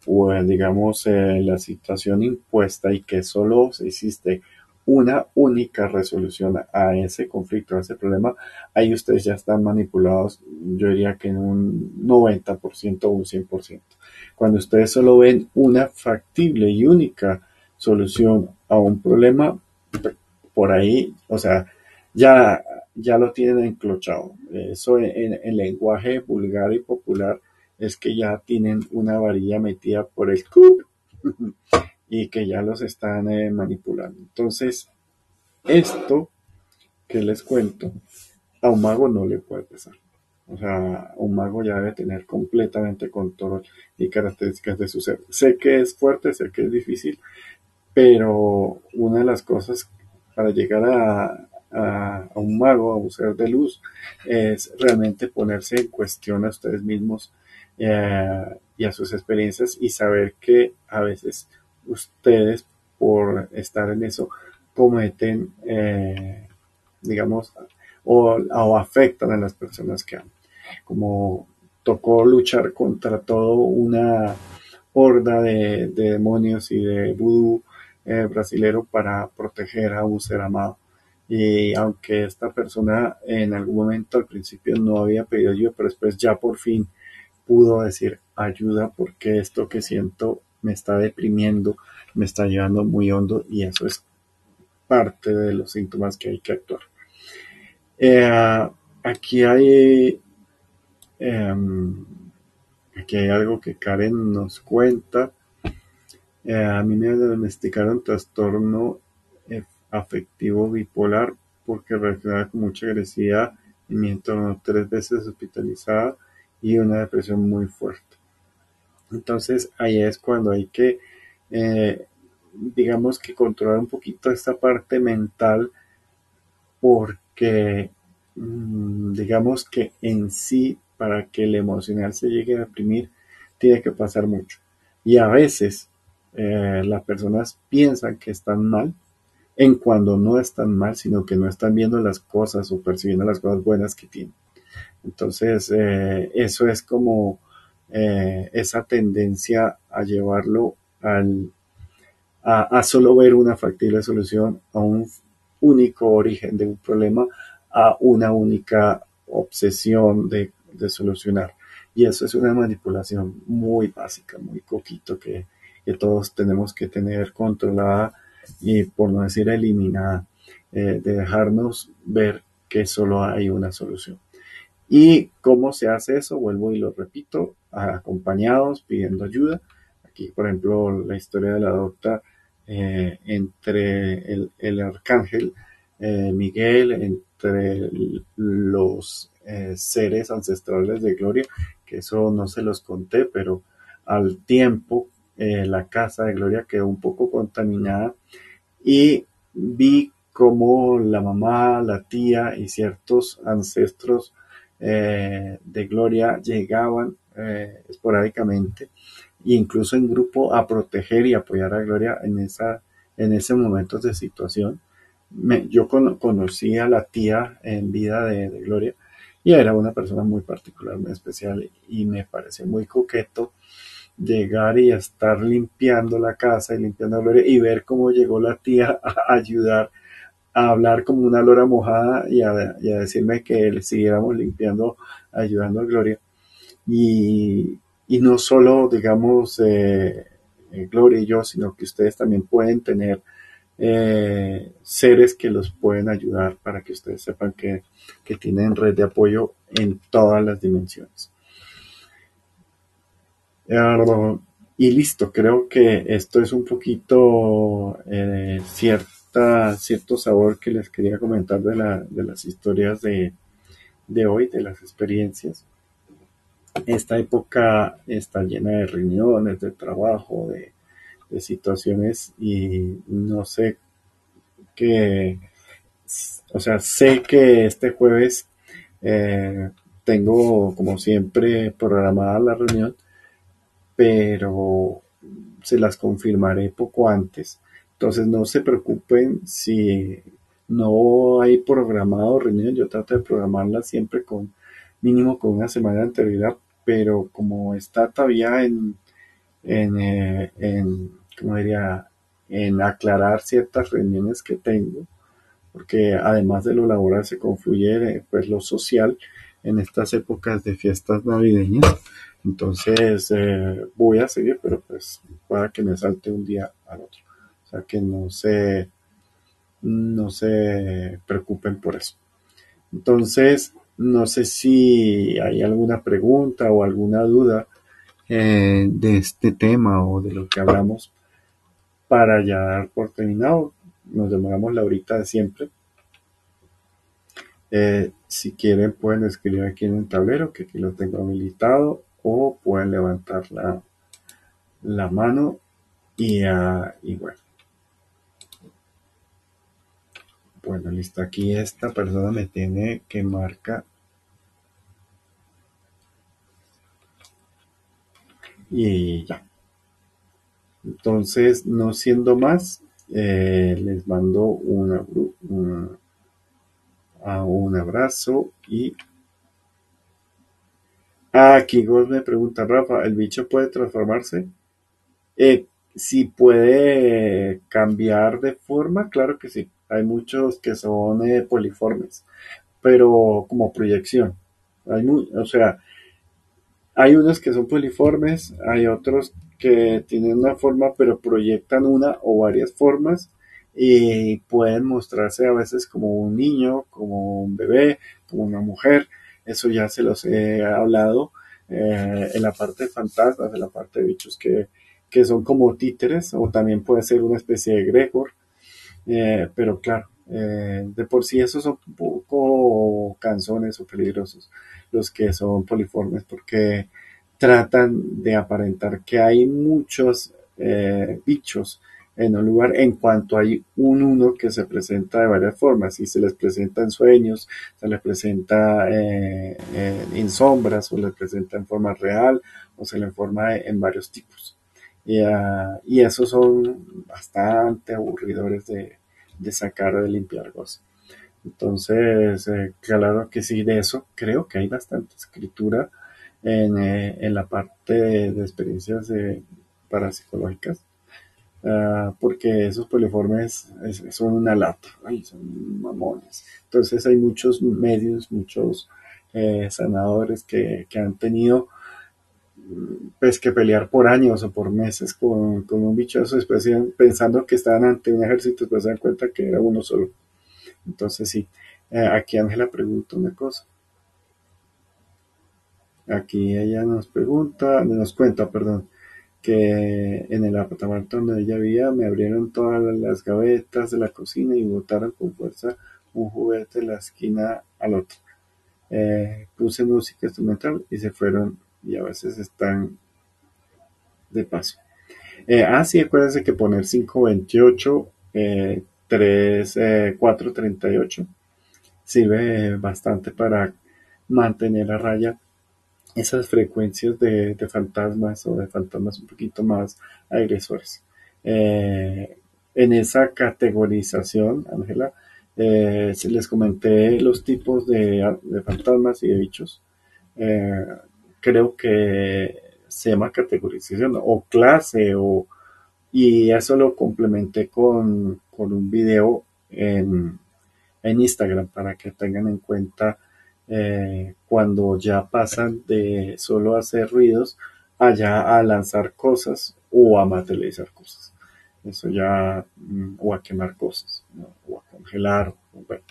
Speaker 2: o digamos eh, la situación impuesta y que solo existe una única resolución a ese conflicto, a ese problema, ahí ustedes ya están manipulados, yo diría que en un 90% o un 100%. Cuando ustedes solo ven una factible y única solución a un problema, por ahí, o sea, ya, ya lo tienen enclochado. Eso en, el lenguaje vulgar y popular es que ya tienen una varilla metida por el cup y que ya los están eh, manipulando. Entonces, esto que les cuento, a un mago no le puede pasar. O sea, un mago ya debe tener completamente control y características de su ser. Sé que es fuerte, sé que es difícil, pero una de las cosas para llegar a, un mago, a un ser de luz, es realmente ponerse en cuestión a ustedes mismos eh, y a sus experiencias y saber que a veces ustedes, por estar en eso, cometen, eh, digamos, o, afectan a las personas que aman. Como tocó luchar contra toda una horda de, de demonios y de vudú eh, brasilero para proteger a un ser amado. Y aunque esta persona en algún momento al principio no había pedido ayuda, pero después ya por fin pudo decir ayuda porque esto que siento me está deprimiendo, me está llevando muy hondo y eso es parte de los síntomas que hay que actuar. Eh, aquí hay em, aquí hay algo que Karen nos cuenta eh, a mí me diagnosticaron trastorno afectivo bipolar porque reaccionaba con mucha agresividad y me entorno tres veces hospitalizada y una depresión muy fuerte. Entonces ahí es cuando hay que, eh, digamos que controlar un poquito esta parte mental porque mm, digamos que en sí para que el emocional se llegue a deprimir tiene que pasar mucho. Y a veces eh, las personas piensan que están mal en cuando no están mal, sino que no están viendo las cosas o percibiendo las cosas buenas que tienen. Entonces, eh, eso es como eh, esa tendencia a llevarlo al, a, solo ver una factible solución, a un único origen de un problema, a una única obsesión de, de solucionar. Y eso es una manipulación muy básica, muy coquito que, que todos tenemos que tener controlada y por no decir eliminada, eh, de dejarnos ver que solo hay una solución. ¿Y cómo se hace eso? Vuelvo y lo repito, acompañados, pidiendo ayuda. Aquí, por ejemplo, la historia de la adopta eh, entre el, arcángel eh, Miguel, entre los seres ancestrales de Gloria, que eso no se los conté, pero al tiempo eh, la casa de Gloria quedó un poco contaminada y vi cómo la mamá, la tía y ciertos ancestros eh, de Gloria llegaban eh, esporádicamente e incluso en grupo a proteger y apoyar a Gloria en, esa, en ese momento de situación. yo conocí a la tía en vida de, de, Gloria y era una persona muy particular, muy especial y me pareció muy coqueto llegar y estar limpiando la casa y limpiando Gloria y ver cómo llegó la tía a ayudar a hablar como una lora mojada y a, decirme que le siguiéramos limpiando, ayudando a Gloria. Y, no solo, digamos, eh, eh, Gloria y yo, sino que ustedes también pueden tener eh, seres que los pueden ayudar para que ustedes sepan que, tienen red de apoyo en todas las dimensiones. Y listo, creo que esto es un poquito cierta, cierto sabor que les quería comentar de, las historias de, de hoy, de las experiencias. Esta época está llena de reuniones, de trabajo, de, situaciones y no sé qué, o sea, sé que este jueves eh, tengo como siempre programada la reunión, pero se las confirmaré poco antes. Entonces no se preocupen si no hay programado reunión, yo trato de programarla siempre con mínimo con una semana de anterioridad, pero como está todavía en, en, eh, en como diría, en aclarar ciertas reuniones que tengo, porque además de lo laboral se confluye eh, pues lo social en estas épocas de fiestas navideñas. Entonces eh, voy a seguir, pero pues para que me salte un día al otro. O sea que no se, no se preocupen por eso. Entonces, no sé si hay alguna pregunta o alguna duda eh, de este tema o de lo que hablamos para ya dar por terminado. Nos demoramos la horita de siempre. Eh, si quieren pueden escribir aquí en el tablero que aquí lo tengo habilitado o pueden levantar la, la mano y, uh, y bueno. Bueno, listo. Aquí esta persona me tiene que marcar y ya. Entonces, no siendo más, eh, les mando un, un abrazo y aquí vos me pregunta Rafa, ¿el bicho puede transformarse? Eh, si puede cambiar de forma, claro que sí. Hay muchos que son eh, poliformes, pero como proyección. Hay o sea, hay unos que son poliformes, hay otros que tienen una forma pero proyectan una o varias formas y pueden mostrarse a veces como un niño, como un bebé, como una mujer. Eso ya se los he hablado eh, en la parte de fantasmas, en la parte de bichos que, son como títeres o también puede ser una especie de Gregor. Eh, pero claro, eh, de por sí esos son un poco canzones o peligrosos los que son poliformes porque tratan de aparentar que hay muchos bichos en un lugar en cuanto hay un uno que se presenta de varias formas y se les presenta en sueños, se les presenta eh, en sombras o les presenta en forma real o se les forma en varios tipos. Y, uh, esos son bastante aburridores de, de sacar, de limpiar cosas. Entonces, eh, claro que sí, de eso creo que hay bastante escritura en, eh, en la parte de, experiencias eh, parapsicológicas, ah, porque esos poliformes son una lata, son mamones. Entonces hay muchos medios, muchos sanadores que, han tenido pues que pelear por años o por meses con, un bicho de su pensando que estaban ante un ejército, pues se dan cuenta que era uno solo. Entonces sí, eh, aquí Ángela pregunta una cosa. Aquí ella nos pregunta, nos cuenta, perdón, que en el apartamento donde ella vivía me abrieron todas las gavetas de la cocina y botaron con fuerza un juguete de la esquina al otro. Eh, puse música instrumental y se fueron y a veces están de paso. Eh, ah, sí, acuérdense que poner 528 eh, 3, 438 sirve bastante para mantener a raya esas frecuencias de, fantasmas o de fantasmas un poquito más agresores. Eh, en esa categorización, Ángela, eh, les comenté los tipos de, fantasmas y de bichos. Eh, creo que se llama categorización o clase o y eso lo complementé con, un video en, Instagram para que tengan en cuenta eh, cuando ya pasan de solo hacer ruidos allá a lanzar cosas o a materializar cosas. Eso ya, mm, o a quemar cosas, o a congelar, bueno,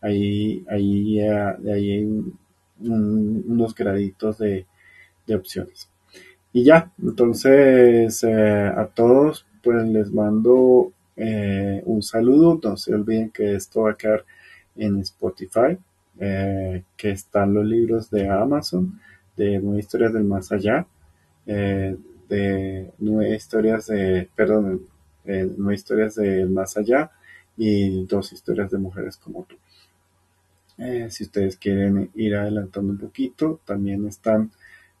Speaker 2: ahí, ahí, eh, ahí hay unos graditos de, opciones. Y ya, entonces eh, a todos pues les mando un saludo. No se olviden que esto va a quedar en Spotify, que están los libros de Amazon, de Nueve Historias del Más Allá, de Nueve Historias de, perdón, Nueve Historias del Más Allá y dos historias de mujeres como tú. Eh, si ustedes quieren ir adelantando un poquito, también están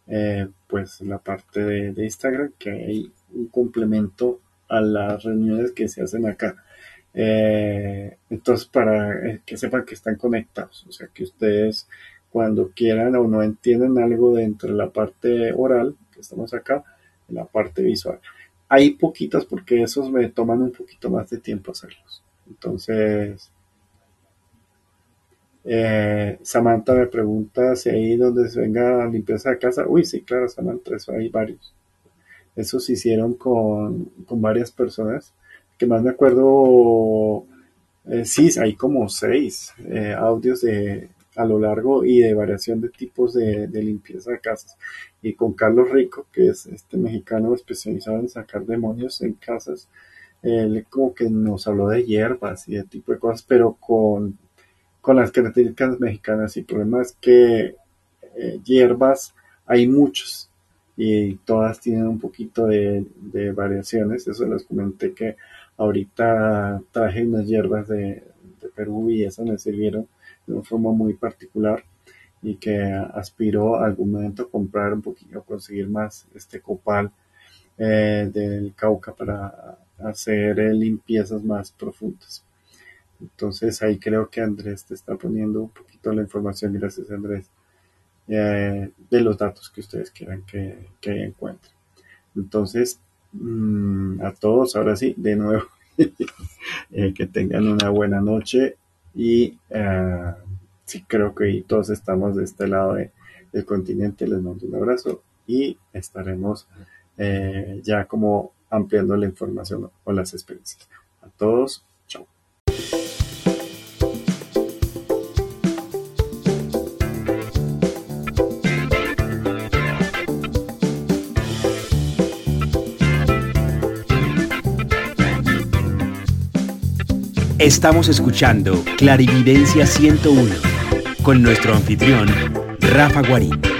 Speaker 2: eh, pues la parte de, Instagram, que hay un complemento a las reuniones que se hacen acá. Eh, entonces, para que sepan que están conectados, o sea, que ustedes cuando quieran o no entienden algo dentro de la parte oral, que estamos acá, en la parte visual. Hay poquitas porque esos me toman un poquito más de tiempo hacerlos. Entonces, eh, Samantha me pregunta si ahí donde se venga limpieza de casa. Uy, sí, claro, Samantha, eso hay varios. Eso se hicieron con, varias personas. Que más me acuerdo, eh, sí, hay como seis eh, audios de, a lo largo y de variación de tipos de, limpieza de casas. Y con Carlos Rico, que es este mexicano especializado en sacar demonios en casas, él como que nos habló de hierbas y de tipo de cosas, pero con con las características mexicanas. Y el problema es que eh, hierbas hay muchos y todas tienen un poquito de, variaciones. Eso les comenté que ahorita traje unas hierbas de, Perú y esas me sirvieron de una forma muy particular y que aspiro a algún momento comprar un poquito, conseguir más este copal eh, del Cauca para hacer eh, limpiezas más profundas. Entonces ahí creo que Andrés te está poniendo un poquito la información, gracias Andrés, eh, de los datos que ustedes quieran que, que encuentren. Entonces, mm, a todos, ahora sí, de nuevo, eh, que tengan una buena noche y eh, sí creo que todos estamos de este lado del continente. Les mando un abrazo y estaremos ya como ampliando la información o las experiencias. A todos,
Speaker 1: Estamos escuchando Clarividencia 101 con nuestro anfitrión, Rafa Guarín.